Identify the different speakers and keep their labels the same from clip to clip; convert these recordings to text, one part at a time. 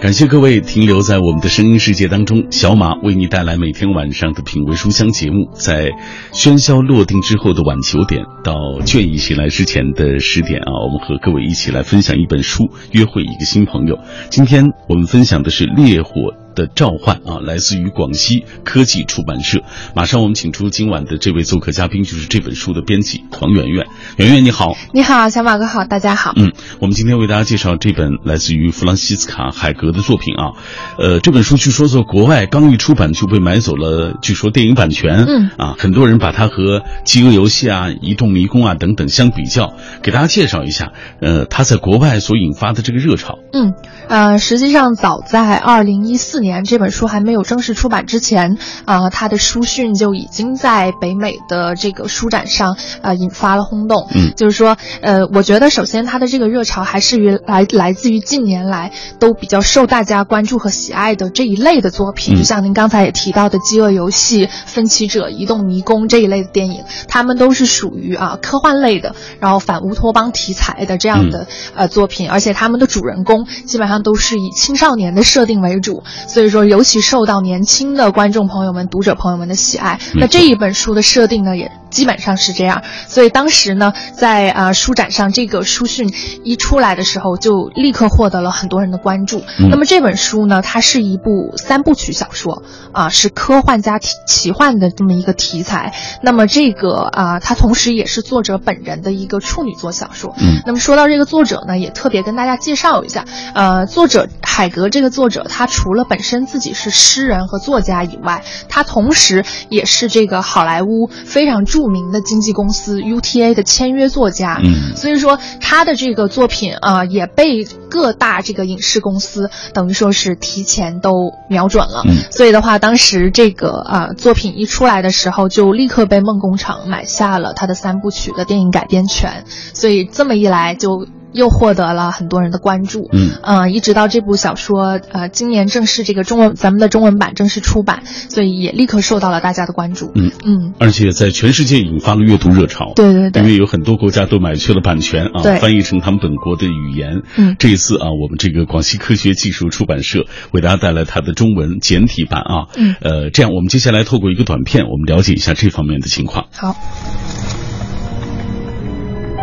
Speaker 1: 感谢各位停留在我们的声音世界当中。小马为你带来每天晚上的品味书香节目，在喧嚣落定之后的晚九点到倦意袭来之前的十点啊，我们和各位一起来分享一本书，约会一个新朋友。今天我们分享的是《烈火》。的召唤啊，来自于广西科技出版社。马上我们请出今晚的这位做客嘉宾，就是这本书的编辑黄圆圆。圆圆你好，
Speaker 2: 你好，小马哥好，大家好。
Speaker 1: 嗯，我们今天为大家介绍这本来自于弗朗西斯卡海格的作品啊。呃，这本书据说在国外刚一出版就被买走了，据说电影版权。
Speaker 2: 嗯
Speaker 1: 啊，很多人把它和《饥饿游戏》啊、《移动迷宫》啊等等相比较，给大家介绍一下。呃，它在国外所引发的这个热潮。
Speaker 2: 嗯，呃，实际上早在二零一四年这本书还没有正式出版之前，啊，他的书讯就已经在北美的这个书展上，呃，引发了轰动。
Speaker 1: 嗯，
Speaker 2: 就是说，呃，我觉得首先他的这个热潮还是于来来自于近年来都比较受大家关注和喜爱的这一类的作品，就像您刚才也提到的《饥饿游戏》《分歧者》《移动迷宫》这一类的电影，他们都是属于啊科幻类的，然后反乌托邦题材的这样的呃作品，而且他们的主人公基本上都是以青少年的设定为主，所以说尤其受到年轻的观众朋友们、读者朋友们的喜爱。那这一本书的设定呢，也基本上是这样。所以当时呢，在啊书展上，这个书讯一出来的时候，就立刻获得了很多人的关注。那么这本书呢，它是一部三部曲小说啊，是科幻加奇奇幻的这么一个题材。那么这个啊，它同时也是作者本人的一个处女作小说。
Speaker 1: 嗯，
Speaker 2: 那么说到这个作者呢，也特别跟大家介绍一下，呃，作者海格这个作者，他除了本身自己是诗人和作家以外，他同时也是这个好莱坞非常著名的经纪公司 UTA 的签约作家。
Speaker 1: 嗯，
Speaker 2: 所以说他的这个作品啊、也被各大这个影视公司等于说是提前都瞄准了。
Speaker 1: 嗯
Speaker 2: 所以的话，当时这个啊、作品一出来的时候，就立刻被梦工厂买下了他的三部曲的电影改编权。所以这么一来，就又获得了很多人的关注。
Speaker 1: 嗯
Speaker 2: 呃，一直到这部小说呃今年正式这个中文咱们的中文版正式出版，所以也立刻受到了大家的关注。
Speaker 1: 嗯
Speaker 2: 嗯，
Speaker 1: 而且在全世界引发了阅读热潮。
Speaker 2: 对对对
Speaker 1: 因为有很多国家都买去了版权啊，
Speaker 2: 对
Speaker 1: 翻译成他们本国的语言。
Speaker 2: 嗯
Speaker 1: 这一次啊，我们这个广西科学技术出版社为大家带来它的中文简体版啊。
Speaker 2: 嗯
Speaker 1: 呃，这样我们接下来透过一个短片，我们了解一下这方面的情况。
Speaker 2: 好。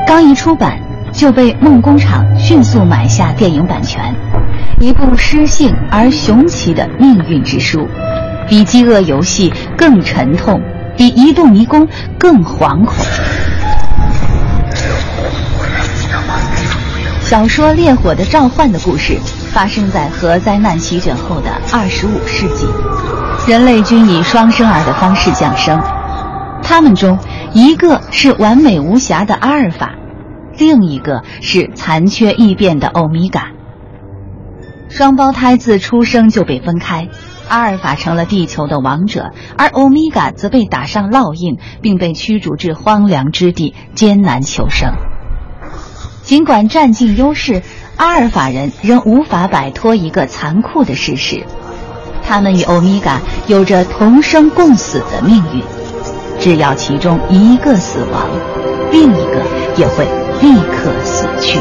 Speaker 3: 刚一出版就被梦工厂迅速买下电影版权，一部诗性而雄奇的命运之书，比《饥饿游戏》更沉痛，比《移动迷宫》更惶恐。小说《烈火的召唤》的故事发生在核灾难席卷后的二十五世纪，人类均以双生儿的方式降生。他们中一个是完美无瑕的阿尔法，另一个是残缺异变的欧米伽。双胞胎自出生就被分开，阿尔法成了地球的王者，而欧米伽则被打上烙印，并被驱逐至荒凉之地，艰难求生。尽管占尽优势，阿尔法人仍无法摆脱一个残酷的事实：他们与欧米伽有着同生共死的命运。只要其中一个死亡，另一个也会立刻死去。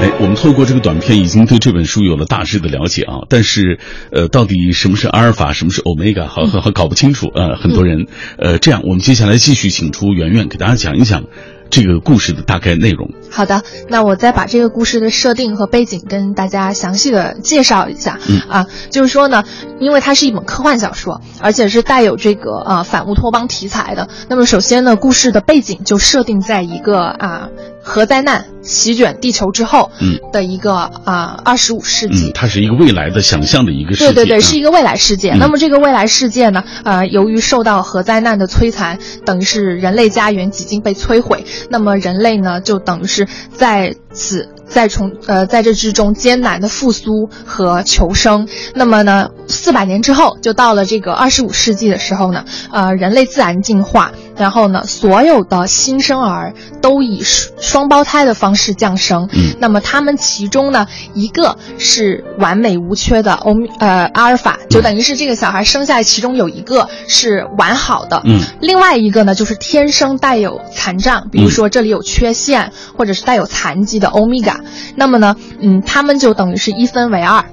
Speaker 1: 哎，我们透过这个短片已经对这本书有了大致的了解啊，但是，呃，到底什么是阿尔法，什么是欧米伽，好好好搞不清楚。呃，很多人，呃，这样我们接下来继续请出圆圆给大家讲一讲这个故事的大概内容。
Speaker 2: 好的，那我再把这个故事的设定和背景跟大家详细的介绍一下。
Speaker 1: 嗯
Speaker 2: 啊，就是说呢，因为它是一本科幻小说，而且是带有这个呃反乌托邦题材的。那么首先呢，故事的背景就设定在一个啊核灾难席卷地球之后，
Speaker 1: 嗯
Speaker 2: 的一个啊二十五世纪。
Speaker 1: 嗯，它是一个未来的想象的一个世界。
Speaker 2: 对对对，
Speaker 1: 啊
Speaker 2: 是一个未来世界。
Speaker 1: 嗯
Speaker 2: 那么这个未来世界呢，呃，由于受到核灾难的摧残，等于是人类家园几经被摧毁。那么人类呢，就等于是在此在从呃在这之中艰难的复苏和求生。那么呢，四百年之后，就到了这个二十五世纪的时候呢，呃，人类自然进化。然后呢，所有的新生儿都以双胞胎的方式降生。
Speaker 1: 嗯，
Speaker 2: 那么他们其中呢，一个是完美无缺的欧米呃阿尔法，就等于是这个小孩生下来，其中有一个是完好的。
Speaker 1: 嗯，
Speaker 2: 另外一个呢，就是天生带有残障，比如说这里有缺陷，或者是带有残疾的欧米伽。那么呢，嗯，他们就等于是一分为二，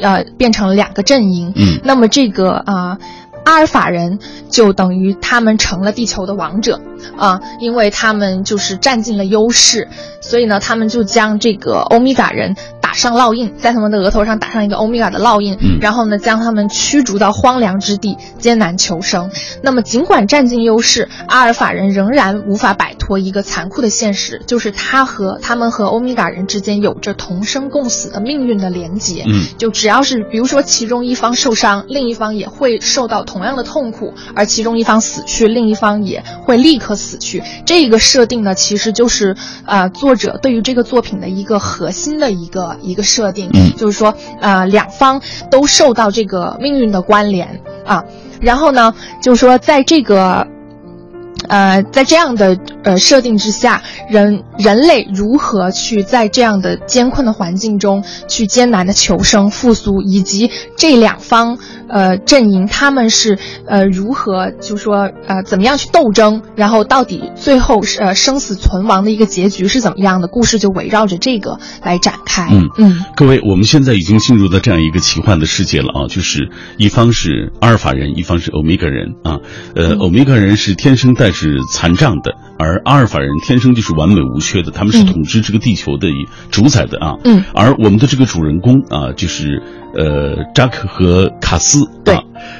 Speaker 2: 呃，变成两个阵营。
Speaker 1: 嗯，
Speaker 2: 那么这个啊。阿尔法人就等于他们成了地球的王者，啊，因为他们就是占尽了优势，所以呢，他们就将这个欧米伽人。打上烙印，在他们的额头上打上一个欧米伽的烙印，然后呢，将他们驱逐到荒凉之地，艰难求生。那么，尽管占尽优势，阿尔法人仍然无法摆脱一个残酷的现实，就是他和他们和欧米伽人之间有着同生共死的命运的连结。
Speaker 1: 嗯，
Speaker 2: 就只要是比如说其中一方受伤，另一方也会受到同样的痛苦；而其中一方死去，另一方也会立刻死去。这个设定呢，其实就是呃，作者对于这个作品的一个核心的一个。一个设定，
Speaker 1: 嗯，
Speaker 2: 就是说，呃，两方都受到这个命运的关联啊，然后呢，就是说，在这个。呃，在这样的呃设定之下，人人类如何去在这样的艰困的环境中去艰难的求生复苏，以及这两方呃阵营他们是呃如何就说呃怎么样去斗争，然后到底最后是呃生死存亡的一个结局是怎么样的？故事就围绕着这个来展开。
Speaker 1: 嗯
Speaker 2: 嗯，
Speaker 1: 各位，我们现在已经进入到这样一个奇幻的世界了啊，就是一方是阿尔法人，一方是欧米伽人啊，呃，欧米伽人是天生带。是残障的，而阿尔法人天生就是完美无缺的，他们是统治这个地球的主宰的啊。
Speaker 2: 嗯，
Speaker 1: 而我们的这个主人公啊，就是呃扎克和卡斯，
Speaker 2: 对，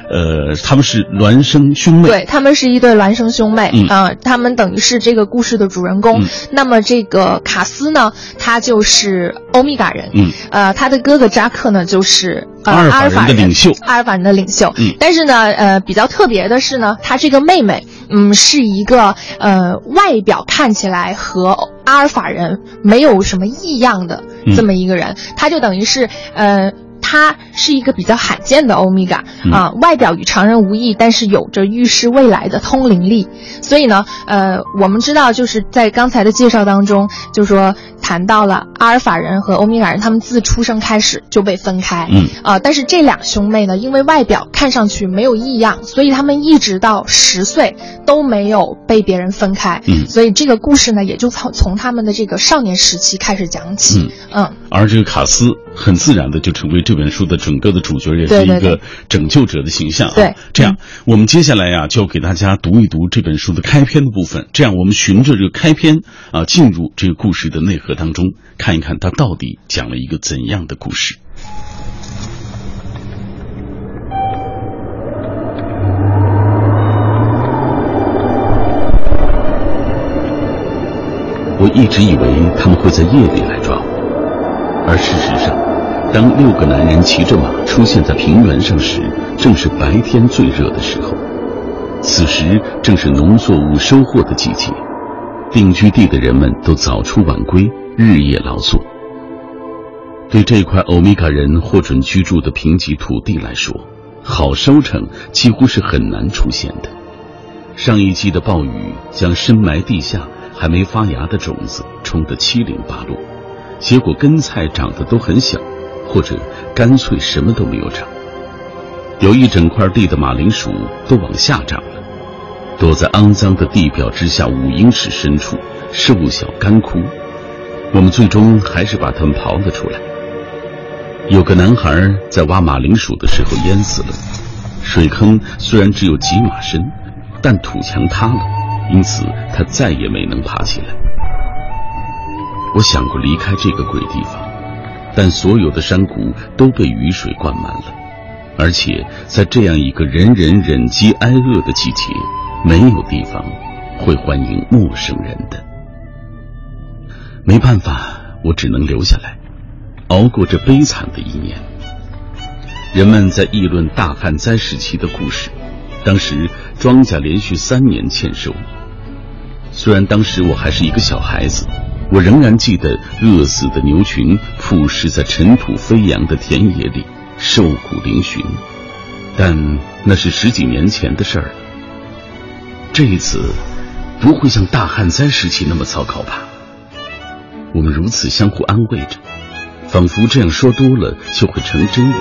Speaker 1: 呃，他们是孪生兄妹，
Speaker 2: 对他们是一对孪生兄妹啊，他们等于是这个故事的主人公。那么这个卡斯呢，他就是欧米伽人，
Speaker 1: 嗯，
Speaker 2: 呃，他的哥哥扎克呢，就是
Speaker 1: 阿尔
Speaker 2: 法
Speaker 1: 人的领袖，
Speaker 2: 阿尔法人的领袖。
Speaker 1: 嗯，
Speaker 2: 但是呢，呃，比较特别的是呢，他这个妹妹，嗯，是一个呃外表看起来和阿尔法人没有什么异样的这么一个人，他就等于是呃。他是一个比较罕见的欧米伽啊，外表与常人无异，但是有着预示未来的通灵力。所以呢，呃，我们知道就是在刚才的介绍当中，就说谈到了阿尔法人和欧米伽人，他们自出生开始就被分开，
Speaker 1: 嗯。
Speaker 2: 啊，但是这两兄妹呢，因为外表看上去没有异样，所以他们一直到十岁都没有被别人分开，
Speaker 1: 嗯，
Speaker 2: 所以这个故事呢，也就从从他们的这个少年时期开始讲起，
Speaker 1: 嗯，而这个卡斯很自然的就成为这本。书的整个的主角也是一个拯救者的形象啊。
Speaker 2: 对，
Speaker 1: 这样我们接下来呀，就给大家读一读这本书的开篇的部分。这样我们循着这个开篇啊，进入这个故事的内核当中，看一看它到底讲了一个怎样的故事。我一直以为他们会在夜里来抓我，而事实上。当六个男人骑着马出现在平原上时，正是白天最热的时候。此时正是农作物收获的季节，定居地的人们都早出晚归，日夜劳作。对这块欧米伽人获准居住的贫瘠土地来说，好收成几乎是很难出现的。上一季的暴雨将深埋地下还没发芽的种子冲得七零八落，结果根菜长得都很小。或者干脆什么都没有长，有一整块地的马铃薯都往下长了，躲在肮脏的地表之下五英尺深处，瘦小干枯。我们最终还是把它们刨了出来。有个男孩在挖马铃薯的时候淹死了，水坑虽然只有几码深，但土墙塌了，因此他再也没能爬起来。我想过离开这个鬼地方。但所有的山谷都被雨水灌满了，而且在这样一个人人忍饥挨饿的季节，没有地方会欢迎陌生人的。没办法，我只能留下来，熬过这悲惨的一年。人们在议论大旱灾时期的故事，当时庄稼连续三年欠收。虽然当时我还是一个小孩子。我仍然记得饿死的牛群铺尸在尘土飞扬的田野里，瘦骨嶙峋。但那是十几年前的事儿。这一次，不会像大旱灾时期那么糟糕吧？我们如此相互安慰着，仿佛这样说多了就会成真一样。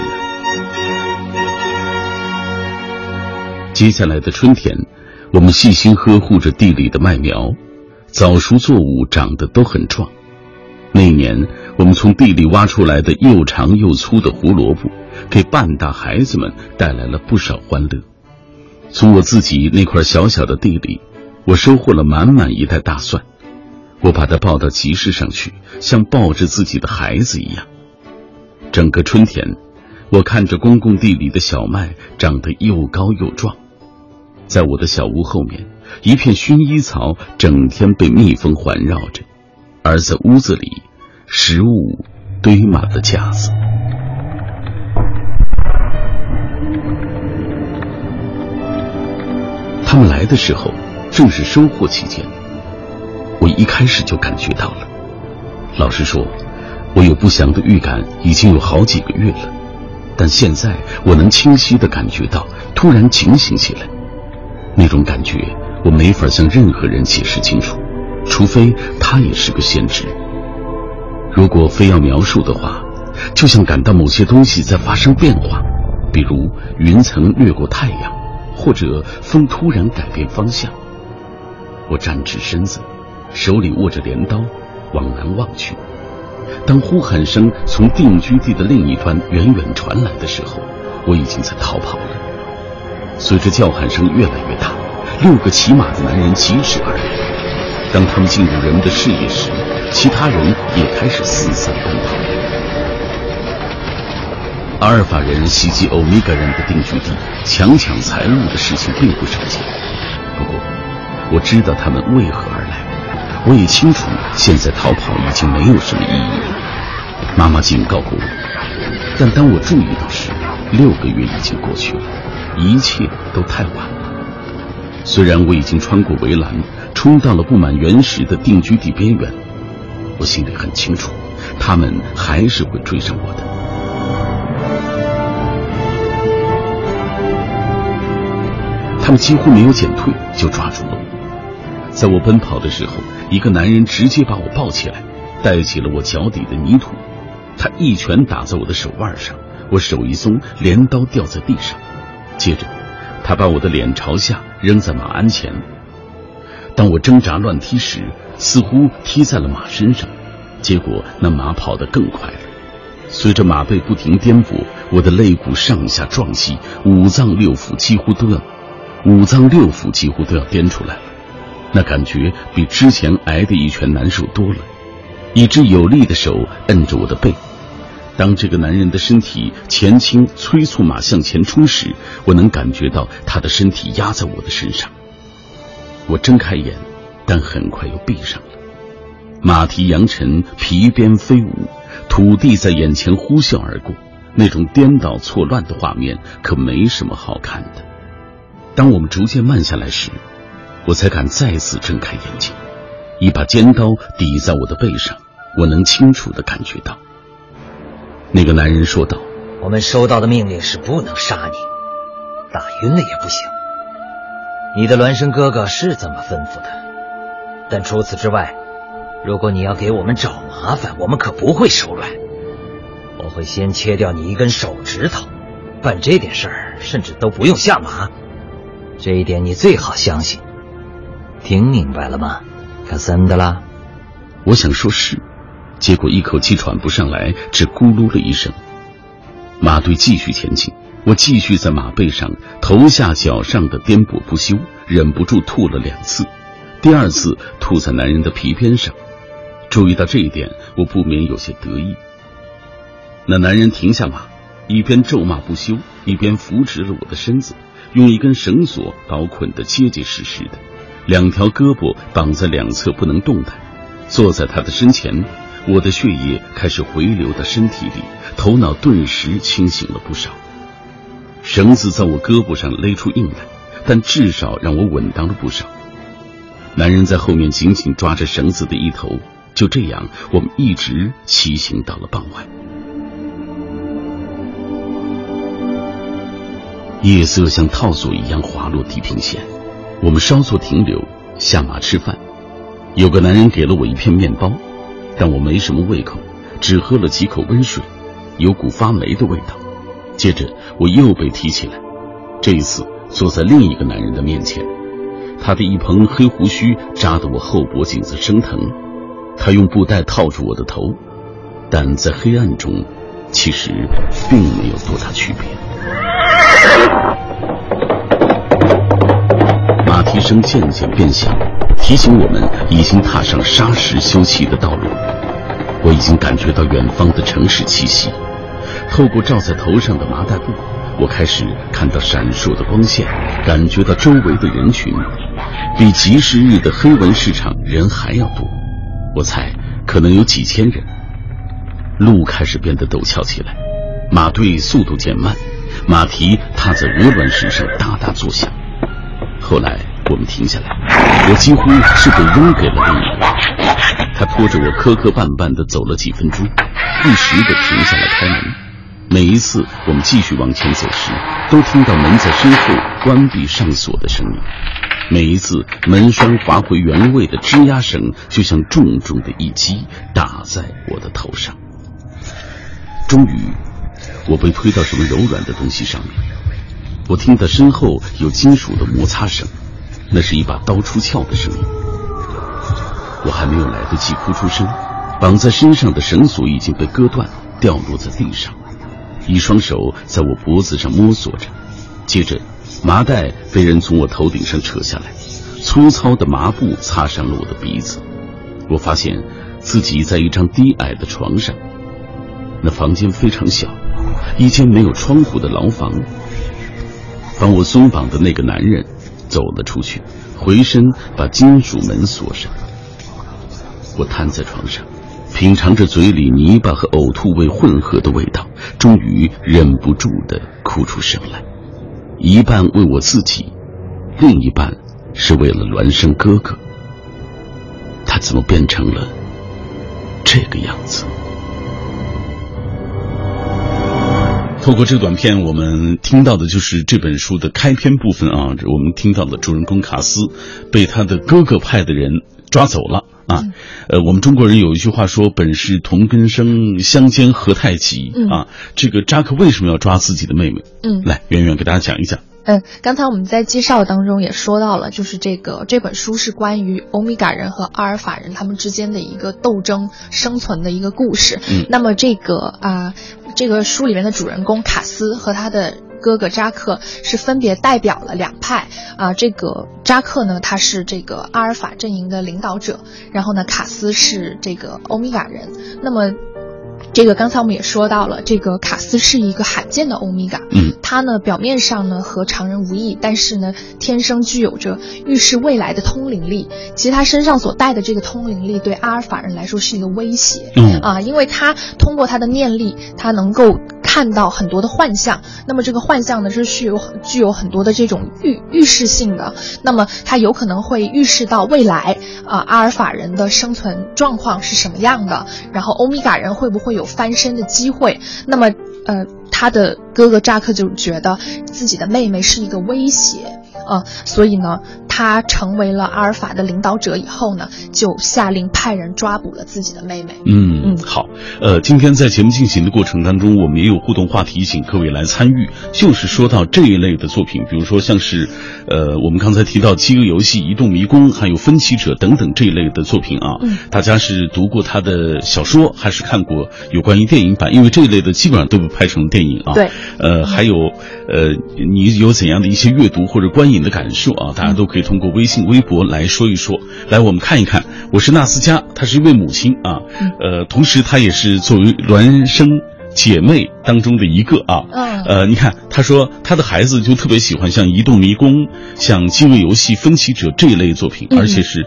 Speaker 1: 接下来的春天，我们细心呵护着地里的麦苗，早熟作物长得都很壮。那年，我们从地里挖出来的又长又粗的胡萝卜，给半大孩子们带来了不少欢乐。从我自己那块小小的地里，我收获了满满一袋大蒜，我把它抱到集市上去，像抱着自己的孩子一样。整个春天，我看着公共地里的小麦长得又高又壮，在我的小屋后面，一片薰衣草整天被蜜蜂环绕着。而在屋子里，食物堆满了架子。他们来的时候，正是收获期间。我一开始就感觉到了。老实说，我有不祥的预感，已经有好几个月了。但现在我能清晰的感觉到，突然警醒起来。那种感觉，我没法向任何人解释清楚。除非他也是个先知。如果非要描述的话，就像感到某些东西在发生变化，比如云层掠过太阳，或者风突然改变方向。我站直身子，手里握着镰刀，往南望去。当呼喊声从定居地的另一端远远传来的时候，我已经在逃跑了。随着叫喊声越来越大，六个骑马的男人疾驰而来。当他们进入人们的视野时，其他人也开始四散奔跑。阿尔法人袭击欧米伽人的定居地，强抢财物的事情并不少见。不过，我知道他们为何而来，我也清楚现在逃跑已经没有什么意义了。妈妈警告过我，但当我注意到时，六个月已经过去了，一切都太晚了。虽然我已经穿过围栏。冲到了布满原石的定居地边缘，我心里很清楚，他们还是会追上我的。他们几乎没有减退，就抓住了我。在我奔跑的时候，一个男人直接把我抱起来，带起了我脚底的泥土。他一拳打在我的手腕上，我手一松，镰刀掉在地上。接着，他把我的脸朝下扔在马鞍前。当我挣扎乱踢时，似乎踢在了马身上，结果那马跑得更快了。随着马背不停颠簸，我的肋骨上下撞击，五脏六腑几乎都要，五脏六腑几乎都要颠出来了。那感觉比之前挨的一拳难受多了。一只有力的手摁着我的背，当这个男人的身体前倾催促马向前冲时，我能感觉到他的身体压在我的身上。我睁开眼，但很快又闭上了。马蹄扬尘，皮鞭飞舞，土地在眼前呼啸而过，那种颠倒错乱的画面可没什么好看的。当我们逐渐慢下来时，我才敢再次睁开眼睛。一把尖刀抵在我的背上，我能清楚的感觉到。那个男人说道：“
Speaker 4: 我们收到的命令是不能杀你，打晕了也不行。”你的孪生哥哥是这么吩咐的，但除此之外，如果你要给我们找麻烦，我们可不会手软。我会先切掉你一根手指头，办这点事儿甚至都不用下马，这一点你最好相信。听明白了吗，卡森德拉？
Speaker 1: 我想说是，结果一口气喘不上来，只咕噜了一声。马队继续前进。我继续在马背上头下脚上的颠簸不休，忍不住吐了两次，第二次吐在男人的皮鞭上。注意到这一点，我不免有些得意。那男人停下马，一边咒骂不休，一边扶直了我的身子，用一根绳索把我捆得结结实实的，两条胳膊绑在两侧不能动弹。坐在他的身前，我的血液开始回流到身体里，头脑顿时清醒了不少。绳子在我胳膊上勒出印来，但至少让我稳当了不少。男人在后面紧紧抓着绳子的一头，就这样，我们一直骑行到了傍晚。夜色像套索一样滑落地平线，我们稍作停留，下马吃饭，有个男人给了我一片面包，但我没什么胃口，只喝了几口温水，有股发霉的味道。接着我又被提起来，这一次坐在另一个男人的面前，他的一蓬黑胡须扎得我后脖颈子生疼，他用布袋套住我的头，但在黑暗中，其实并没有多大区别。马蹄声渐渐变响，提醒我们已经踏上沙石修砌的道路。我已经感觉到远方的城市气息。透过罩在头上的麻袋布，我开始看到闪烁的光线，感觉到周围的人群比集市日的黑文市场人还要多。我猜可能有几千人。路开始变得陡峭起来，马队速度减慢，马蹄踏在鹅卵石上哒哒作响。后来我们停下来，我几乎是被扔给了另一个人。他拖着我磕磕绊绊地走了几分钟，不时地停下来开门。每一次我们继续往前走时，都听到门在身后关闭上锁的声音。每一次门栓滑回原位的吱呀声，就像重重的一击打在我的头上。终于，我被推到什么柔软的东西上面。我听到身后有金属的摩擦声，那是一把刀出鞘的声音。我还没有来得及哭出声，绑在身上的绳索已经被割断，掉落在地上。一双手在我脖子上摸索着，接着麻袋被人从我头顶上扯下来，粗糙的麻布擦伤了我的鼻子。我发现自己在一张低矮的床上，那房间非常小，一间没有窗户的牢房。帮我松绑的那个男人走了出去，回身把金属门锁上。我瘫在床上。品尝着嘴里泥巴和呕吐味混合的味道，终于忍不住的哭出声来。一半为我自己，另一半是为了孪生哥哥。他怎么变成了这个样子？透过这个短片，我们听到的就是这本书的开篇部分啊。我们听到的主人公卡斯被他的哥哥派的人抓走了。啊，呃，我们中国人有一句话说“本是同根生，相煎何太急”。啊，这个扎克为什么要抓自己的妹妹？
Speaker 2: 嗯，
Speaker 1: 来，圆圆给大家讲一讲。
Speaker 2: 嗯，刚才我们在介绍当中也说到了，就是这个这本书是关于欧米伽人和阿尔法人他们之间的一个斗争生存的一个故事。
Speaker 1: 嗯，
Speaker 2: 那么这个啊，这个书里面的主人公卡斯和他的。哥哥扎克是分别代表了两派啊，这个扎克呢，他是这个阿尔法阵营的领导者，然后呢，卡斯是这个欧米伽人。那么，这个刚才我们也说到了，这个卡斯是一个罕见的欧米伽，
Speaker 1: 嗯，
Speaker 2: 他呢表面上呢和常人无异，但是呢天生具有着预示未来的通灵力。其实他身上所带的这个通灵力对阿尔法人来说是一个威胁，
Speaker 1: 嗯
Speaker 2: 啊，因为他通过他的念力，他能够。看到很多的幻象，那么这个幻象呢是具有具有很多的这种预预示性的，那么它有可能会预示到未来啊阿尔法人的生存状况是什么样的，然后欧米伽人会不会有翻身的机会？那么呃他的哥哥扎克就觉得自己的妹妹是一个威胁。呃，所以呢，他成为了阿尔法的领导者以后呢，就下令派人抓捕了自己的妹妹。
Speaker 1: 嗯嗯，好，呃，今天在节目进行的过程当中，我们也有互动话题，请各位来参与。就是说到这一类的作品，比如说像是，呃，我们刚才提到《饥饿游戏》《移动迷宫》还有《分歧者》等等这一类的作品啊，
Speaker 2: 嗯，
Speaker 1: 大家是读过他的小说，还是看过有关于电影版？因为这一类的基本上都被拍成电影啊。
Speaker 2: 对，
Speaker 1: 呃，还有，呃，你有怎样的一些阅读或者观影的感受啊？大家都可以通过微信、微博来说一说。来，我们看一看。我是纳斯佳，她是一位母亲啊，呃，同时她也是作为孪生姐妹当中的一个啊。
Speaker 2: 嗯。
Speaker 1: 呃，你看，她说她的孩子就特别喜欢像《移动迷宫》、像《饥饿游戏》、《分歧者》这一类作品，而且是，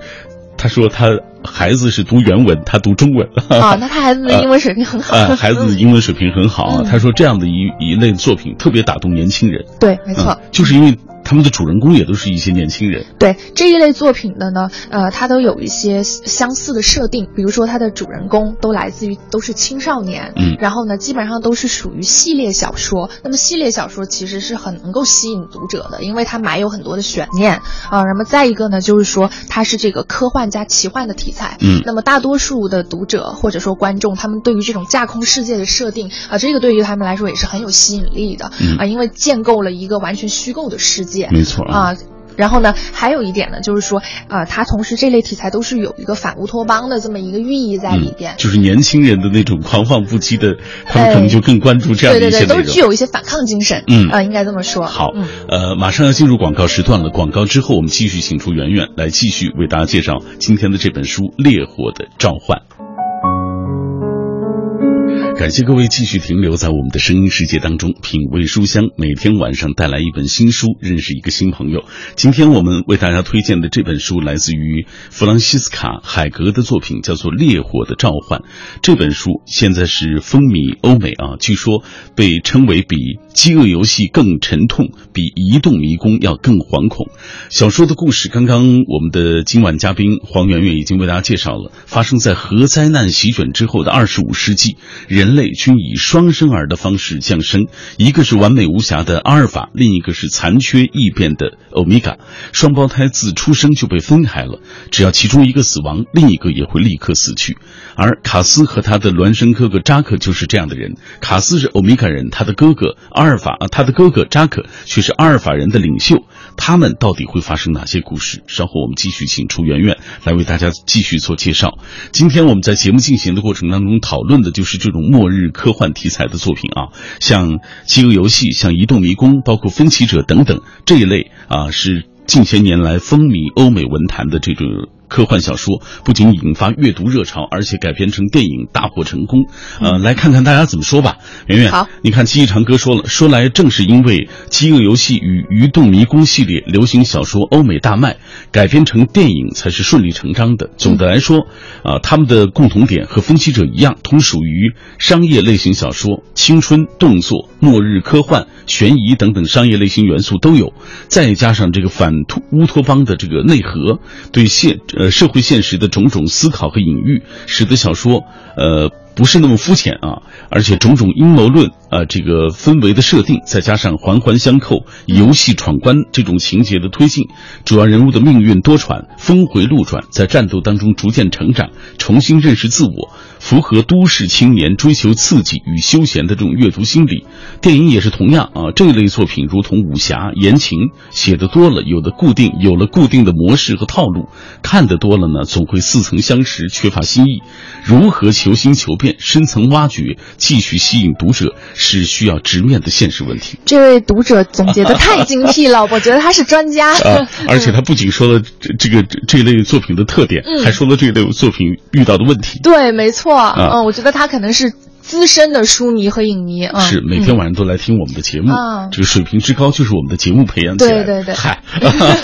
Speaker 1: 她说她孩子是读原文，她读中文。
Speaker 2: 啊，那他孩子的英文水平很好。
Speaker 1: 啊，孩子的英文水平很好啊。她说这样的一一类作品特别打动年轻人。
Speaker 2: 对，没错。
Speaker 1: 就是因为。他们的主人公也都是一些年轻人。
Speaker 2: 对这一类作品的呢，呃，它都有一些相似的设定，比如说它的主人公都来自于都是青少年，
Speaker 1: 嗯，
Speaker 2: 然后呢，基本上都是属于系列小说。那么系列小说其实是很能够吸引读者的，因为它埋有很多的悬念啊。那么再一个呢，就是说它是这个科幻加奇幻的题材，
Speaker 1: 嗯，
Speaker 2: 那么大多数的读者或者说观众，他们对于这种架空世界的设定啊，这个对于他们来说也是很有吸引力的，
Speaker 1: 嗯
Speaker 2: 啊，因为建构了一个完全虚构的世界，
Speaker 1: 没错
Speaker 2: 啊。然后呢，还有一点呢，就是说，啊，它同时这类题材都是有一个反乌托邦的这么一个寓意在里边，
Speaker 1: 嗯、就是年轻人的那种狂放不羁的，他们可能就更关注这样的
Speaker 2: 对对对，都具有一些反抗精神，
Speaker 1: 嗯
Speaker 2: 啊，应该这么说。
Speaker 1: 好，
Speaker 2: 嗯、
Speaker 1: 呃，马上要进入广告时段了，广告之后我们继续请出圆圆来继续为大家介绍今天的这本书《烈火的召唤》。感谢各位继续停留在我们的声音世界当中，品味书香，每天晚上带来一本新书，认识一个新朋友。今天我们为大家推荐的这本书来自于弗朗西斯卡·海格的作品，叫做《烈火的召唤》。这本书现在是风靡欧美啊，据说被称为比《饥饿游戏》更沉痛，比《移动迷宫》要更惶恐。小说的故事，刚刚我们的今晚嘉宾黄圆圆已经为大家介绍了，发生在核灾难席卷之后的二十五世纪，人。人类均以双生儿的方式降生，一个是完美无瑕的阿尔法，另一个是残缺异变的欧米伽。双胞胎自出生就被分开了，只要其中一个死亡，另一个也会立刻死去。而卡斯和他的孪生哥哥扎克就是这样的人。卡斯是欧米伽人，他的哥哥阿尔法，他的哥哥扎克却是阿尔法人的领袖。他们到底会发生哪些故事？稍后我们继续请出圆圆来为大家继续做介绍。今天我们在节目进行的过程当中讨论的就是这种末日科幻题材的作品啊，像《饥饿游戏》、像《移动迷宫》、包括《分歧者》等等这一类啊，是近些年来风靡欧美文坛的这种。科幻小说不仅引发阅读热潮，而且改编成电影大获成功。呃，来看看大家怎么说吧。圆圆，
Speaker 2: 好，
Speaker 1: 你看七一长歌说了，说来正是因为《饥饿游戏》与《鱼动迷宫》系列流行小说欧美大卖，改编成电影才是顺理成章的。总的来说，啊，他们的共同点和《分析者》一样，同属于商业类型小说，青春、动作、末日科幻、悬疑等等商业类型元素都有，再加上这个反乌托邦的这个内核，对现呃，社会现实的种种思考和隐喻，使得小说，呃，不是那么肤浅啊，而且种种阴谋论啊，这个氛围的设定，再加上环环相扣、游戏闯关这种情节的推进，主要人物的命运多舛、峰回路转，在战斗当中逐渐成长，重新认识自我，符合都市青年追求刺激与休闲的这种阅读心理。电影也是同样啊，这一类作品如同武侠言情，写的多了，有的固定，有了固定的模式和套路，看得多了呢，总会似曾相识，缺乏新意。如何求新求变、深层挖掘，继续吸引读者，是需要直面的现实问题。
Speaker 2: 这位读者总结的太精辟了，我觉得他是专家。
Speaker 1: 啊，而且他不仅说了这这个这类作品的特点，
Speaker 2: 嗯、
Speaker 1: 还说了这类作品遇到的问题。
Speaker 2: 对，没错。
Speaker 1: 啊、
Speaker 2: 嗯，我觉得他可能是。资深的书迷和影迷，啊、
Speaker 1: 是每天晚上都来听我们的节目，
Speaker 2: 嗯、
Speaker 1: 这个水平之高就是我们的节目培养起来
Speaker 2: 的。对对对，
Speaker 1: 嗨，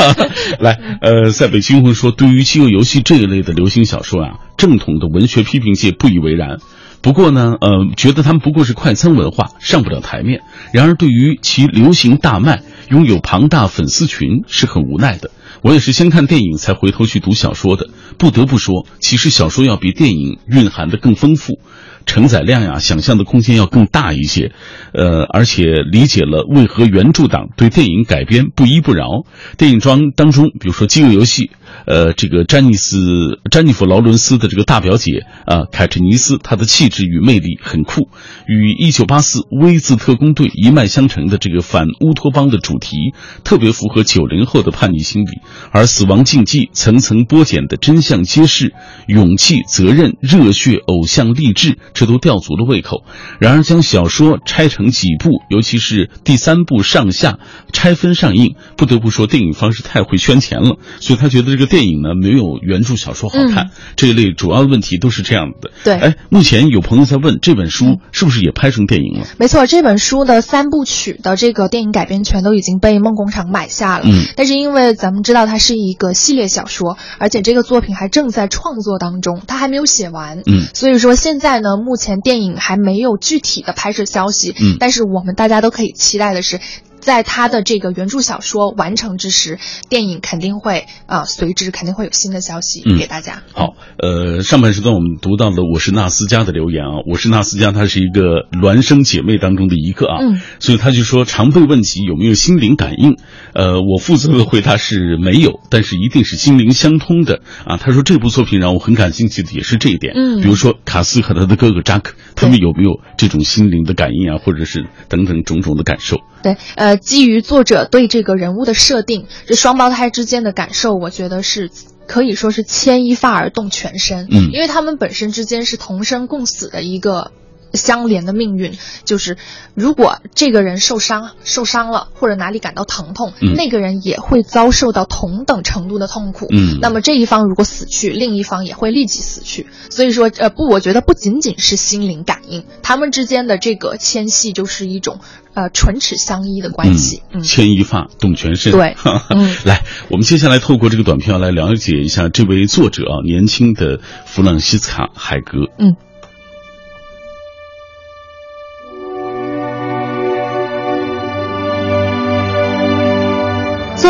Speaker 1: 来，呃，塞北惊魂说，对于饥饿游戏这一类的流行小说啊，正统的文学批评界不以为然。不过呢，呃，觉得他们不过是快餐文化，上不了台面。然而，对于其流行大卖、拥有庞大粉丝群，是很无奈的。我也是先看电影才回头去读小说的。不得不说，其实小说要比电影蕴含的更丰富。承载量呀，想象的空间要更大一些，呃，而且理解了为何原著党对电影改编不依不饶。电影装当中，比如说《饥饿游戏》，呃，这个詹妮斯、詹妮弗·劳伦斯的这个大表姐啊，凯特尼斯，她的气质与魅力很酷，与《一九八四威字特工队》一脉相承的这个反乌托邦的主题，特别符合九零后的叛逆心理。而《死亡禁忌》层层剥茧的真相揭示，勇气、责任、热血、偶像、励志。这都吊足了胃口。然而，将小说拆成几部，尤其是第三部上下拆分上映，不得不说，电影方是太会圈钱了。所以他觉得这电影呢，没有原著小说好看。
Speaker 2: 嗯、
Speaker 1: 这一类主要的问题都是这样的。
Speaker 2: 对，
Speaker 1: 哎，目前有朋友在问，这本书是不是也拍成电影了？
Speaker 2: 没错，这本书的三部曲的这个电影改编权都已经被梦工厂买下了。
Speaker 1: 嗯，
Speaker 2: 但是因为咱们知道它是一个系列小说，而且这个作品还正在创作当中，它还没有写完。
Speaker 1: 嗯，
Speaker 2: 所以说现在呢。目前电影还没有具体的拍摄消息，
Speaker 1: 嗯，
Speaker 2: 但是我们大家都可以期待的是，在他的这个原著小说完成之时，电影肯定会啊、随之肯定会有新的消息
Speaker 1: 嗯
Speaker 2: 给大家。
Speaker 1: 好，呃，上半时段我们读到了我是纳斯加的留言啊，我是纳斯加，她是一个孪生姐妹当中的一个啊，
Speaker 2: 嗯
Speaker 1: 所以她就说常被问及有没有心灵感应，呃，我负责的回答是没有，但是一定是心灵相通的啊。她说这部作品让我很感兴趣的也是这一点，
Speaker 2: 嗯
Speaker 1: 比如说卡斯和他的哥哥扎克，他们有没有这种心灵的感应啊，或者是等等种种的感受？
Speaker 2: 对，呃，基于作者对这个人物的设定，这双胞胎之间的感受，我觉得是可以说是牵一发而动全身。
Speaker 1: 嗯
Speaker 2: 因为他们本身之间是同生共死的一个。相连的命运就是，如果这个人受伤受伤了，或者哪里感到疼痛，
Speaker 1: 嗯
Speaker 2: 那个人也会遭受到同等程度的痛苦。
Speaker 1: 嗯
Speaker 2: 那么这一方如果死去，另一方也会立即死去。所以说，呃，不，我觉得不仅仅是心灵感应，他们之间的这个牵系就是一种呃唇齿相依的关系。嗯
Speaker 1: 牵一发动全身。
Speaker 2: 对 嗯
Speaker 1: 来，我们接下来透过这个短片来了解一下这位作者啊，年轻的弗朗西斯卡·海格。
Speaker 2: 嗯。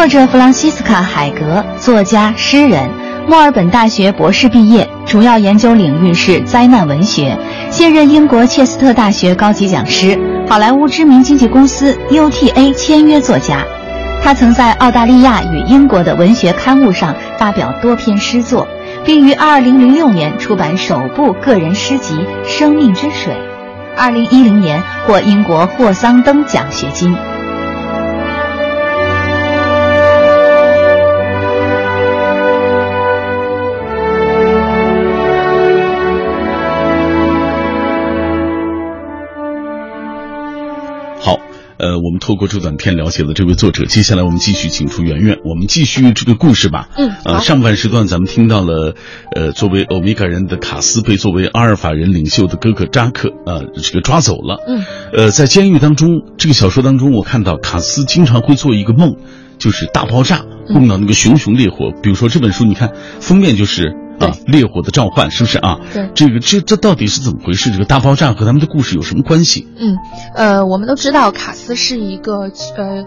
Speaker 3: 作者弗朗西斯卡·海格，作家、诗人，墨尔本大学博士毕业，主要研究领域是灾难文学，现任英国切斯特大学高级讲师，好莱坞知名经纪公司 UTA 签约作家。他曾在澳大利亚与英国的文学刊物上发表多篇诗作，并于2006年出版首部个人诗集《生命之水》，2010年获英国霍桑登奖学金。
Speaker 1: 呃，我们透过这短片了解了这位作者，接下来我们继续请出圆圆，我们继续这个故事吧。
Speaker 2: 嗯
Speaker 1: 呃，上半时段咱们听到了，呃，作为欧米伽人的卡斯被作为阿尔法人领袖的哥哥扎克，呃，这个抓走了。
Speaker 2: 嗯，
Speaker 1: 呃，在监狱当中，这个小说当中，我看到卡斯经常会做一个梦，就是大爆炸，
Speaker 2: 嗯
Speaker 1: 梦到那个熊熊烈火。比如说这本书，你看封面就是。啊，烈火的召唤是不是啊？
Speaker 2: 对
Speaker 1: 这个这这到底是怎么回事？这个大爆炸和他们的故事有什么关系？
Speaker 2: 嗯，呃，我们都知道卡斯是一个呃。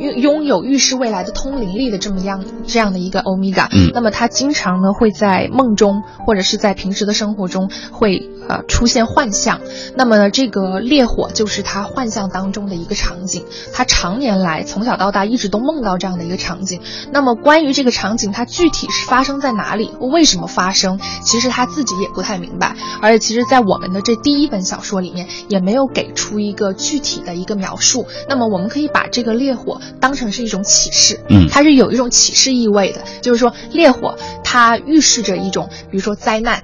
Speaker 2: 拥拥有预示未来的通灵力的这么样这样的一个欧米伽，
Speaker 1: 嗯。
Speaker 2: 那么他经常呢会在梦中或者是在平时的生活中会呃出现幻象，那么呢这个烈火就是他幻象当中的一个场景，他常年来从小到大一直都梦到这样的一个场景。那么关于这个场景，它具体是发生在哪里，为什么发生，其实他自己也不太明白，而且其实在我们的这第一本小说里面也没有给出一个具体的一个描述。那么我们可以把这个烈火当成是一种启示，
Speaker 1: 嗯
Speaker 2: 它是有一种启示意味的，就是说烈火它预示着一种，比如说灾难。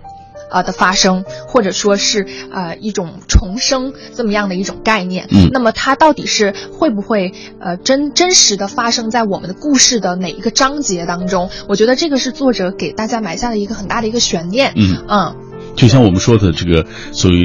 Speaker 2: 呃的发生，或者说是呃一种重生这么样的一种概念。
Speaker 1: 嗯
Speaker 2: 那么它到底是会不会呃真真实的发生在我们的故事的哪一个章节当中？我觉得这个是作者给大家埋下了一个很大的一个悬念。
Speaker 1: 嗯
Speaker 2: 嗯
Speaker 1: 就像我们说的这个所谓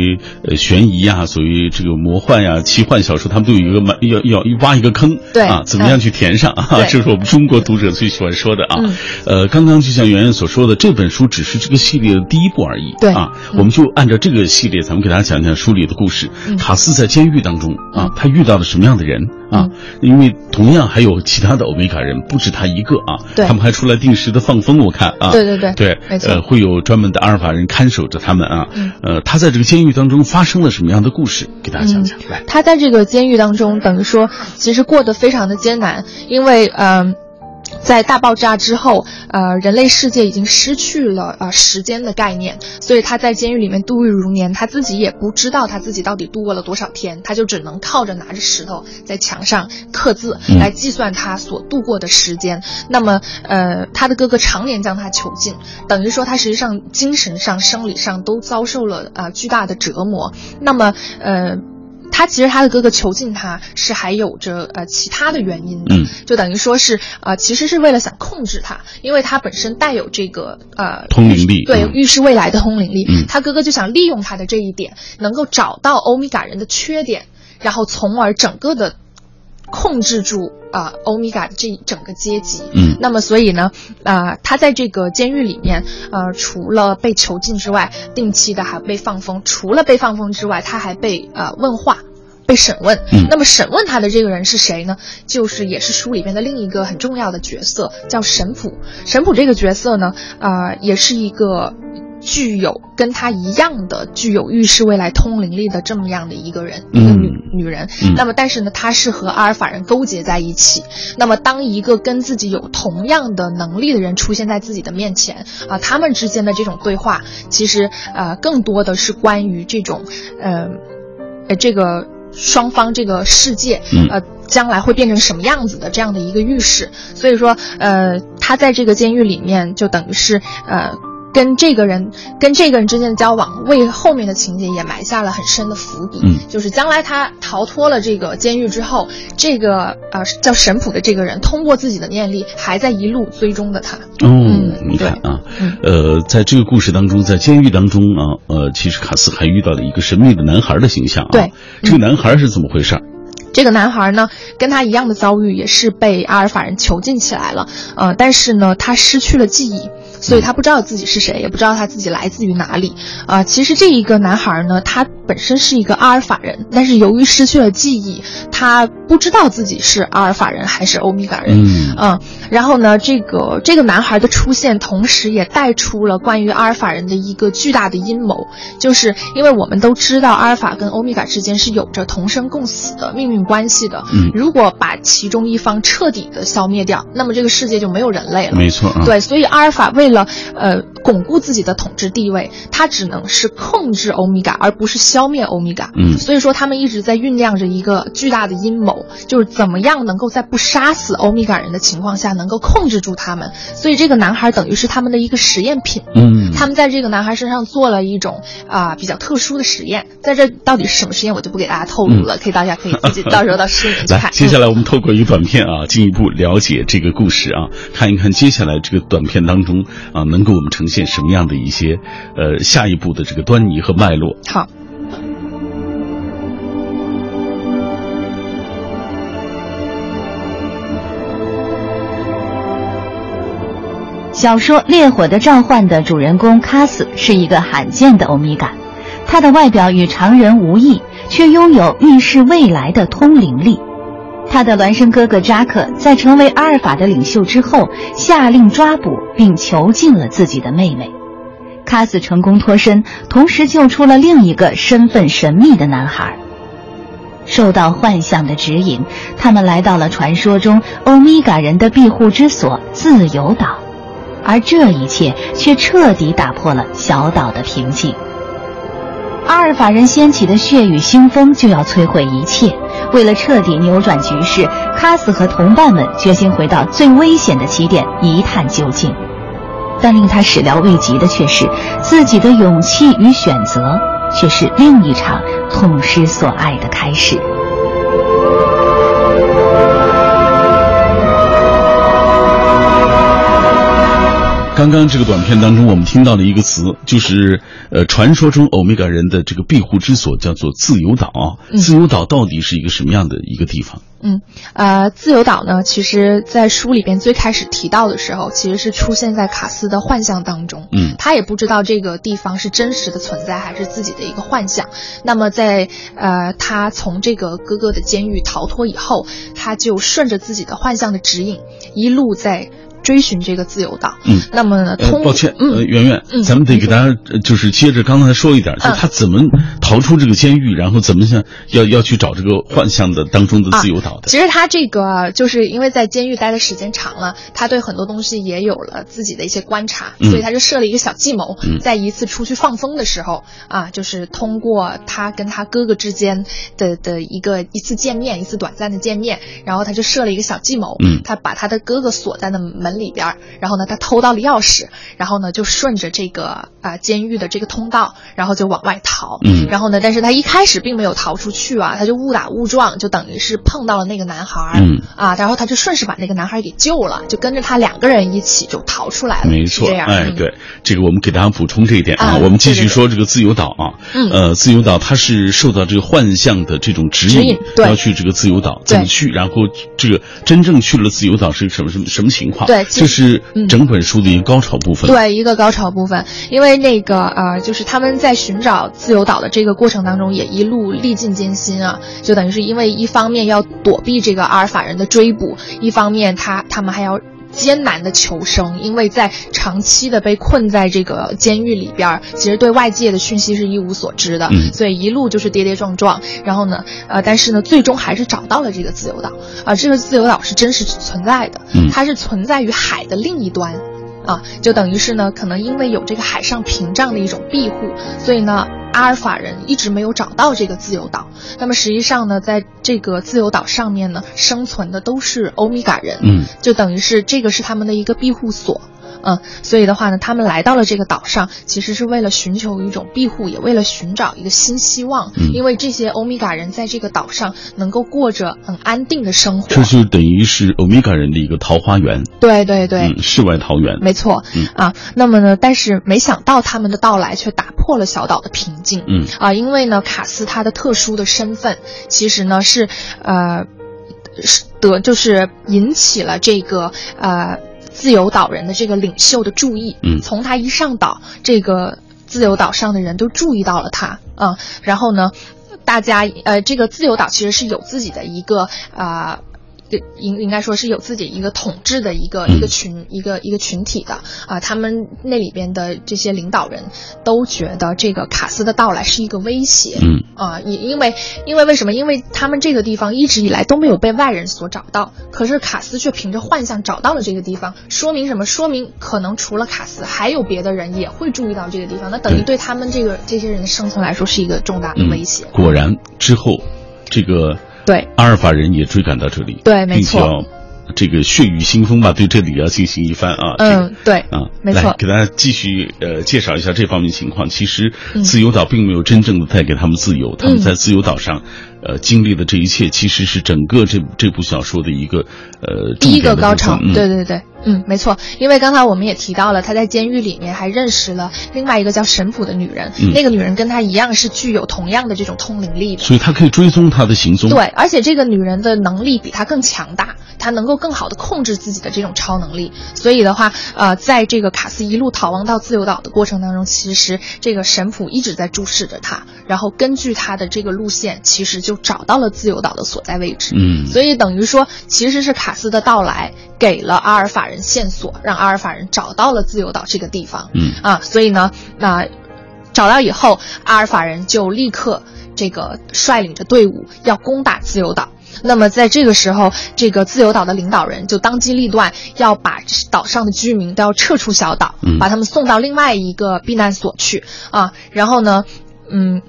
Speaker 1: 呃悬疑呀，所谓这个魔幻呀、奇幻小说，他们都有一个满要要挖一个坑，
Speaker 2: 对
Speaker 1: 啊，怎么样去填上啊？这是我们中国读者最喜欢说的啊。
Speaker 2: 嗯
Speaker 1: 呃，刚刚就像圆圆所说的，这本书只是这个系列的第一部而已，
Speaker 2: 对
Speaker 1: 啊，
Speaker 2: 嗯
Speaker 1: 我们就按照这个系列，咱们给大家讲讲书里的故事。
Speaker 2: 嗯
Speaker 1: 卡斯在监狱当中啊
Speaker 2: 嗯，
Speaker 1: 他遇到了什么样的人啊？因为同样还有其他的欧米伽人，不止他一个啊，
Speaker 2: 对
Speaker 1: 他们还出来定时的放风，我看啊，
Speaker 2: 对对对
Speaker 1: 对，呃，会有专门的阿尔法人看守着他们啊。
Speaker 2: 嗯
Speaker 1: 呃，他在这个监狱当中发生了什么样的故事？给大家讲讲。来，
Speaker 2: 他在这个监狱当中，等于说其实过得非常的艰难，因为嗯。在大爆炸之后，呃，人类世界已经失去了呃时间的概念，所以他在监狱里面度日如年，他自己也不知道他自己到底度过了多少天，他就只能靠着拿着石头在墙上刻字
Speaker 1: 嗯
Speaker 2: 来计算他所度过的时间。那么，呃，他的哥哥常年将他囚禁，等于说他实际上精神上、生理上都遭受了呃巨大的折磨。那么，呃。他其实他的哥哥囚禁他是还有着呃其他的原因的，
Speaker 1: 嗯。
Speaker 2: 就等于说是呃其实是为了想控制他，因为他本身带有这个呃
Speaker 1: 通灵力
Speaker 2: 对
Speaker 1: 嗯。
Speaker 2: 预示未来的通灵力，
Speaker 1: 嗯。
Speaker 2: 他哥哥就想利用他的这一点，能够找到欧米伽人的缺点，然后从而整个的控制住啊、呃欧米伽的这一整个阶级。
Speaker 1: 嗯
Speaker 2: 那么所以呢，啊、他在这个监狱里面，呃，除了被囚禁之外，定期的还被放风。除了被放风之外，他还被呃问话。被审问。
Speaker 1: 嗯
Speaker 2: 那么审问他的这个人是谁呢？就是也是书里边的另一个很重要的角色，叫神甫。神甫这个角色呢，呃，也是一个。具有跟他一样的具有预示未来通灵力的这么样的一个人，一个女女人。
Speaker 1: 嗯
Speaker 2: 那么，但是呢，她是和阿尔法人勾结在一起。那么，当一个跟自己有同样的能力的人出现在自己的面前啊，他们之间的这种对话，其实呃，更多的是关于这种呃呃这个双方这个世界
Speaker 1: 嗯
Speaker 2: 呃将来会变成什么样子的这样的一个预示。所以说，呃，他在这个监狱里面就等于是呃。跟这个人跟这个人之间的交往，为后面的情节也埋下了很深的伏笔。
Speaker 1: 嗯
Speaker 2: 就是将来他逃脱了这个监狱之后，这个呃叫神普的这个人，通过自己的念力，还在一路追踪着他。
Speaker 1: 哦，
Speaker 2: 嗯
Speaker 1: 你看啊，
Speaker 2: 嗯
Speaker 1: 呃，在这个故事当中，在监狱当中啊，呃，其实卡斯还遇到了一个神秘的男孩的形象啊。
Speaker 2: 对，
Speaker 1: 这个男孩是怎么回事？
Speaker 2: 这个男孩呢，跟他一样的遭遇，也是被阿尔法人囚禁起来了。呃，但是呢，他失去了记忆，所以他不知道自己是谁，也不知道他自己来自于哪里。啊、其实这一个男孩呢，他本身是一个阿尔法人，但是由于失去了记忆，他不知道自己是阿尔法人还是欧米伽人。
Speaker 1: 嗯
Speaker 2: 嗯，然后呢，这个这个男孩的出现，同时也带出了关于阿尔法人的一个巨大的阴谋，就是因为我们都知道阿尔法跟欧米伽之间是有着同生共死的命运关系的。
Speaker 1: 嗯
Speaker 2: 如果把其中一方彻底的消灭掉，那么这个世界就没有人类了。
Speaker 1: 没错啊。
Speaker 2: 对，所以阿尔法为了呃巩固自己的统治地位，他只能是控制欧米伽，而不是消灭欧米伽。
Speaker 1: 嗯
Speaker 2: 所以说他们一直在酝酿着一个巨大的阴谋，就是怎么样能够在不杀死欧米伽人的情况下，能够控制住他们。所以这个男孩等于是他们的一个实验品。
Speaker 1: 嗯，
Speaker 2: 他们在这个男孩身上做了一种啊、比较特殊的实验，在这到底是什么实验，我就不给大家透露了，可以大家可以自己到时候到书里面去
Speaker 1: 来，
Speaker 2: 看。
Speaker 1: 接下来我们透过一个短片啊，进一步了解这个故事啊，看一看接下来这个短片当中啊，能给我们呈现什么样的一些呃下一步的这个端倪和脉络。
Speaker 2: 好。
Speaker 3: 小说《烈火的召唤》的主人公卡斯是一个罕见的欧米伽，他的外表与常人无异，却拥有预示未来的通灵力。他的孪生哥哥扎克在成为阿尔法的领袖之后，下令抓捕并囚禁了自己的妹妹。卡斯成功脱身，同时救出了另一个身份神秘的男孩。受到幻象的指引，他们来到了传说中欧米伽人的庇护之所——自由岛。而这一切却彻底打破了小岛的平静。阿尔法人掀起的血雨腥风就要摧毁一切。为了彻底扭转局势，卡斯和同伴们决心回到最危险的起点一探究竟。但令他始料未及的却是，自己的勇气与选择，却是另一场痛失所爱的开始。
Speaker 1: 刚刚这个短片当中，我们听到了一个词，就是呃，传说中欧米伽人的这个庇护之所叫做自由岛自由岛到底是一个什么样的一个地方？
Speaker 2: 嗯，呃，自由岛呢，其实在书里边最开始提到的时候，其实是出现在卡斯的幻象当中。
Speaker 1: 嗯
Speaker 2: 他也不知道这个地方是真实的存在还是自己的一个幻象。那么在呃，他从这个哥哥的监狱逃脱以后，他就顺着自己的幻象的指引，一路在追寻这个自由岛。
Speaker 1: 嗯，
Speaker 2: 那么呢，
Speaker 1: 呃，
Speaker 2: 通
Speaker 1: 抱歉，
Speaker 2: 嗯。
Speaker 1: 呃，圆圆，
Speaker 2: 嗯。
Speaker 1: 咱们得给大家呃就是接着刚才说一点，就他怎么逃出这个监狱，然后怎么想要要去找这个幻象的当中的自由岛的。
Speaker 2: 其实他这个就是因为在监狱待的时间长了，他对很多东西也有了自己的一些观察，
Speaker 1: 嗯。
Speaker 2: 所以他就设了一个小计谋，
Speaker 1: 嗯。
Speaker 2: 在一次出去放风的时候啊，就是通过他跟他哥哥之间的的一个一次见面，一次短暂的见面，然后他就设了一个小计谋，
Speaker 1: 嗯。
Speaker 2: 他把他的哥哥锁在那门里边，然后呢，他偷到了钥匙，然后呢就顺着这个啊、监狱的这个通道，然后就往外逃，
Speaker 1: 嗯
Speaker 2: 然后呢，但是他一开始并没有逃出去啊，他就误打误撞，就等于是碰到了那个男孩，
Speaker 1: 嗯
Speaker 2: 啊，然后他就顺势把那个男孩给救了，就跟着他两个人一起就逃出来了，
Speaker 1: 没错，
Speaker 2: 这样，
Speaker 1: 哎，
Speaker 2: 嗯，
Speaker 1: 对，这个我们给大家补充这一点啊。
Speaker 2: 啊
Speaker 1: 我们继续说这个自由岛啊，
Speaker 2: 嗯
Speaker 1: 呃，自由岛它是受到这个幻象的这种指引，
Speaker 2: 指引对
Speaker 1: 要去这个自由岛怎么去，然后这个真正去了自由岛是什么什么什么情况？
Speaker 2: 对对，
Speaker 1: 这是整本书的一个高潮部分。
Speaker 2: 对，一个高潮部分，因为那个呃，就是他们在寻找自由岛的这个过程当中，也一路历尽艰辛啊，就等于是因为一方面要躲避这个阿尔法人的追捕，一方面他他们还要。艰难的求生，因为在长期的被困在这个监狱里边，其实对外界的讯息是一无所知的，所以一路就是跌跌撞撞。然后呢，呃，但是呢，最终还是找到了这个自由岛。啊，这个自由岛是真实存在的，它是存在于海的另一端，啊，就等于是呢，可能因为有这个海上屏障的一种庇护，所以呢。阿尔法人一直没有找到这个自由岛，那么实际上呢，在这个自由岛上面呢，生存的都是欧米伽人，
Speaker 1: 嗯，
Speaker 2: 就等于是这个是他们的一个庇护所。嗯，所以的话呢，他们来到了这个岛上，其实是为了寻求一种庇护，也为了寻找一个新希望。
Speaker 1: 嗯，
Speaker 2: 因为这些欧米伽人在这个岛上能够过着很安定的生活。
Speaker 1: 这就等于是欧米伽人的一个桃花源。
Speaker 2: 对对对，
Speaker 1: 世外桃源。
Speaker 2: 没错。
Speaker 1: 嗯
Speaker 2: 啊，那么呢，但是没想到他们的到来却打破了小岛的平静。
Speaker 1: 嗯
Speaker 2: 啊，因为呢，卡斯他的特殊的身份，其实呢是呃，是得就是引起了这个呃。自由岛人的这个领袖的注意，
Speaker 1: 嗯，
Speaker 2: 从他一上岛，这个自由岛上的人都注意到了他，啊，然后呢，大家呃，这个自由岛其实是有自己的一个啊。应应该说是有自己一个统治的一个一个群一个一个群体的啊，他们那里边的这些领导人都觉得这个卡斯的到来是一个威胁，
Speaker 1: 嗯
Speaker 2: 啊，因因为因为为什么？因为他们这个地方一直以来都没有被外人所找到，可是卡斯却凭着幻象找到了这个地方，说明什么？说明可能除了卡斯，还有别的人也会注意到这个地方，那等于对他们这个这些人的生存来说是一个重大的威胁。
Speaker 1: 果然之后，这个。
Speaker 2: 对，
Speaker 1: 阿尔法人也追赶到这里，
Speaker 2: 对，没错，
Speaker 1: 这个血雨腥风吧，对这里要进行一番啊，
Speaker 2: 嗯，对，
Speaker 1: 啊，
Speaker 2: 没错，
Speaker 1: 给大家继续呃介绍一下这方面情况。其实自由岛并没有真正的带给他们自由，他们在自由岛上。呃，经历的这一切其实是整个这这部小说的一个呃
Speaker 2: 第一个高潮。对对对，嗯，没错。因为刚才我们也提到了，他在监狱里面还认识了另外一个叫神普的女人，那个女人跟他一样是具有同样的这种通灵力的，
Speaker 1: 所以他可以追踪他的行踪。
Speaker 2: 对，而且这个女人的能力比他更强大，她能够更好的控制自己的这种超能力。所以的话，呃，在这个卡斯一路逃亡到自由岛的过程当中，其实这个神普一直在注视着他，然后根据他的这个路线，其实就。就找到了自由岛的所在位置，
Speaker 1: 嗯，
Speaker 2: 所以等于说，其实是卡斯的到来给了阿尔法人线索，让阿尔法人找到了自由岛这个地方，
Speaker 1: 嗯
Speaker 2: 啊，所以呢，那找到以后，阿尔法人就立刻这个率领着队伍要攻打自由岛。那么在这个时候，这个自由岛的领导人就当机立断，要把岛上的居民都要撤出小岛，把他们送到另外一个避难所去啊。然后呢，嗯。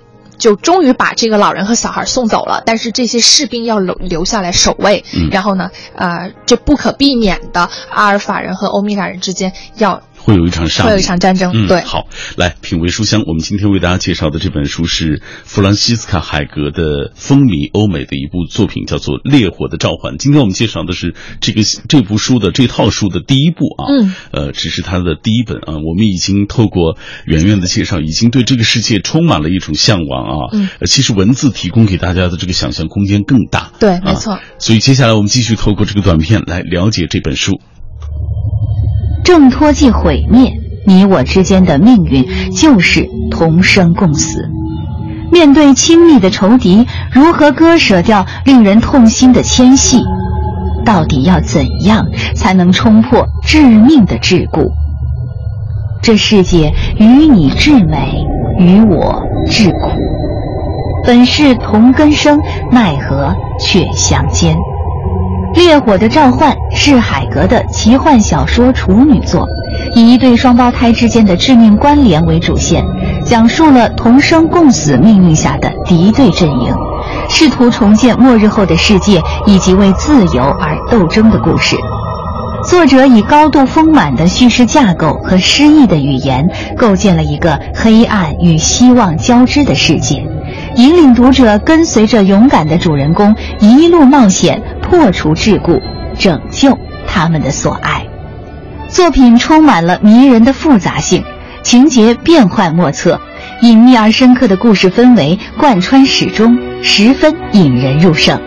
Speaker 2: 就终于把这个老人和小孩送走了，但是这些士兵要留留下来守卫。然后呢，呃，这不可避免的，阿尔法人和欧米伽人之间要。
Speaker 1: 会有一场上，
Speaker 2: 会有一场战争。
Speaker 1: 嗯，
Speaker 2: 对。
Speaker 1: 好，来品味书香。我们今天为大家介绍的这本书是弗兰西斯卡·海格的风靡欧美的一部作品，叫做《烈火的召唤》。今天我们介绍的是这个这部书的这套书的第一部啊。
Speaker 2: 嗯。
Speaker 1: 呃，只是它的第一本啊。我们已经透过圆圆的介绍，已经对这个世界充满了一种向往啊。
Speaker 2: 嗯。
Speaker 1: 其实文字提供给大家的这个想象空间更大。
Speaker 2: 对，没错。
Speaker 1: 所以接下来我们继续透过这个短片来了解这本书。
Speaker 3: 挣脱即毁灭，你我之间的命运就是同生共死。面对亲密的仇敌，如何割舍掉令人痛心的牵系？到底要怎样才能冲破致命的桎梏？这世界与你至美，与我至苦。本是同根生，奈何却相煎？《烈火的召唤》是海格的奇幻小说处女作，以一对双胞胎之间的致命关联为主线，讲述了同生共死命运下的敌对阵营，试图重建末日后的世界以及为自由而斗争的故事。作者以高度丰满的叙事架构和诗意的语言，构建了一个黑暗与希望交织的世界。引领读者跟随着勇敢的主人公一路冒险，破除桎梏，拯救他们的所爱。作品充满了迷人的复杂性，情节变幻莫测，隐秘而深刻的故事氛围贯穿始终，十分引人入胜。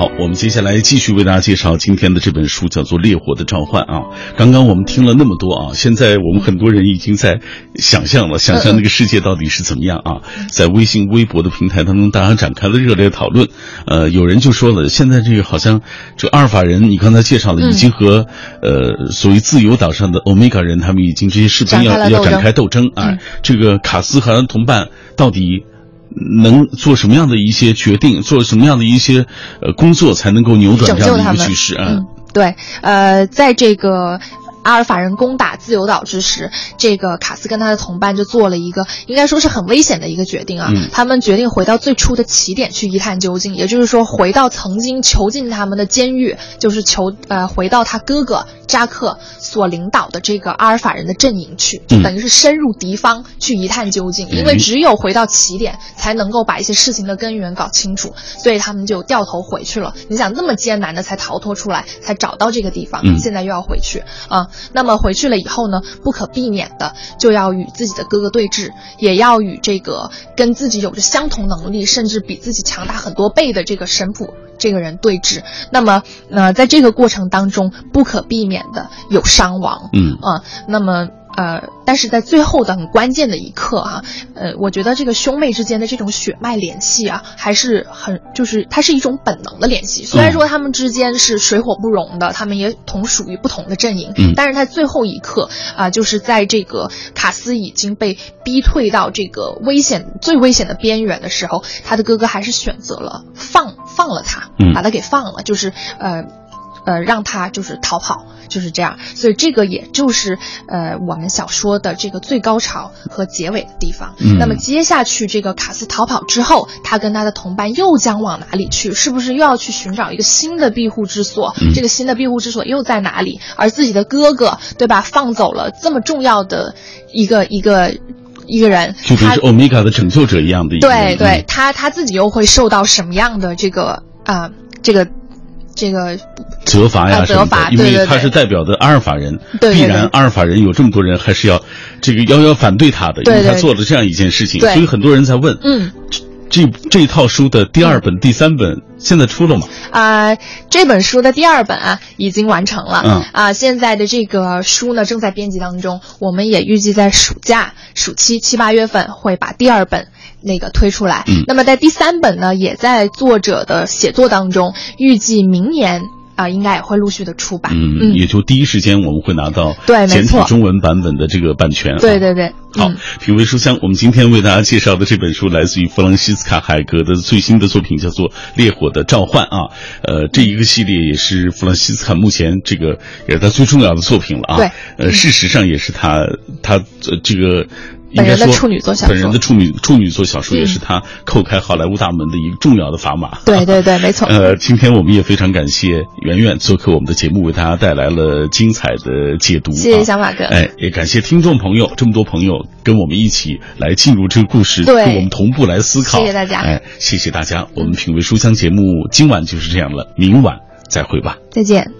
Speaker 1: 好，我们接下来继续为大家介绍今天的这本书，叫做《烈火的召唤》啊。刚刚我们听了那么多啊，现在我们很多人已经在想象了，想象那个世界到底是怎么样啊。在微信、微博的平台当中，大家展开了热烈讨论。呃，有人就说了，现在这个好像这阿尔法人，你刚才介绍了，已经和呃所谓自由岛上的欧米伽人，他们已经这些士兵要要展开斗争啊。这个卡斯和同伴到底？能做什么样的一些决定，做什么样的一些呃工作，才能够扭转这样的一个局势啊？
Speaker 2: 对，呃，在这个。阿尔法人攻打自由岛之时，这个卡斯跟他的同伴就做了一个应该说是很危险的一个决定啊。他们决定回到最初的起点去一探究竟，也就是说回到曾经囚禁他们的监狱，就是囚呃回到他哥哥扎克所领导的这个阿尔法人的阵营去，就等于是深入敌方去一探究竟。因为只有回到起点，才能够把一些事情的根源搞清楚，所以他们就掉头回去了。你想那么艰难的才逃脱出来，才找到这个地方，现在又要回去啊。那么回去了以后呢，不可避免的就要与自己的哥哥对峙，也要与这个跟自己有着相同能力，甚至比自己强大很多倍的这个神父这个人对峙。那么，呃，在这个过程当中，不可避免的有伤亡。
Speaker 1: 嗯
Speaker 2: 啊，那么。呃，但是在最后的很关键的一刻啊，呃，我觉得这个兄妹之间的这种血脉联系啊，还是很就是它是一种本能的联系。虽然说他们之间是水火不容的，他们也同属于不同的阵营，但是在最后一刻啊，就是在这个卡斯已经被逼退到这个危险最危险的边缘的时候，他的哥哥还是选择了放放了他，把他给放了，就是呃。呃，让他就是逃跑，就是这样。所以这个也就是呃我们小说的这个最高潮和结尾的地方。那么接下去这个卡斯逃跑之后，他跟他的同伴又将往哪里去？是不是又要去寻找一个新的庇护之所？这个新的庇护之所又在哪里？而自己的哥哥，对吧？放走了这么重要的一个一个一个人，
Speaker 1: 就跟是欧米伽的拯救者一样的。
Speaker 2: 对对，他他自己又会受到什么样的这个啊这个？这个
Speaker 1: 责罚呀
Speaker 2: 什么的，
Speaker 1: 因为他是代表的阿尔法人，必然阿尔法人有这么多人，还是要这个要要反对他的，因为他做了这样一件事情，所以很多人在问，
Speaker 2: 嗯，
Speaker 1: 这这套书的第二本、第三本现在出了吗？
Speaker 2: 啊，这本书的第二本啊已经完成了，
Speaker 1: 嗯。
Speaker 2: 啊，现在的这个书呢正在编辑当中，我们也预计在暑假、暑期七八月份会把第二本。那个推出来，那么在第三本呢，也在作者的写作当中，预计明年啊，应该也会陆续的出吧。
Speaker 1: 嗯，也就第一时间我们会拿到
Speaker 2: 对
Speaker 1: 简体中文版本的这个版权。
Speaker 2: 对对对，
Speaker 1: 好，品味书香，我们今天为大家介绍的这本书来自于弗朗西斯卡·海格的最新的作品，叫做《烈火的召唤》啊。呃，这一个系列也是弗朗西斯卡目前这个也是他最重要的作品了啊。
Speaker 2: 对，
Speaker 1: 呃，事实上也是他他这个。
Speaker 2: 本人的处女座小说，
Speaker 1: 本人的处女处女座小说也是他叩开好莱坞大门的一个重要的砝码。
Speaker 2: 对对对，没错。
Speaker 1: 呃，今天我们也非常感谢圆圆做客我们的节目，为大家带来了精彩的解读。
Speaker 2: 谢谢小马哥。
Speaker 1: 哎，也感谢听众朋友，这么多朋友跟我们一起来进入这个故事，
Speaker 2: 跟
Speaker 1: 我们同步来思考。
Speaker 2: 谢谢大家。
Speaker 1: 哎，谢谢大家。我们品味书香节目今晚就是这样了，明晚再会吧。
Speaker 2: 再见。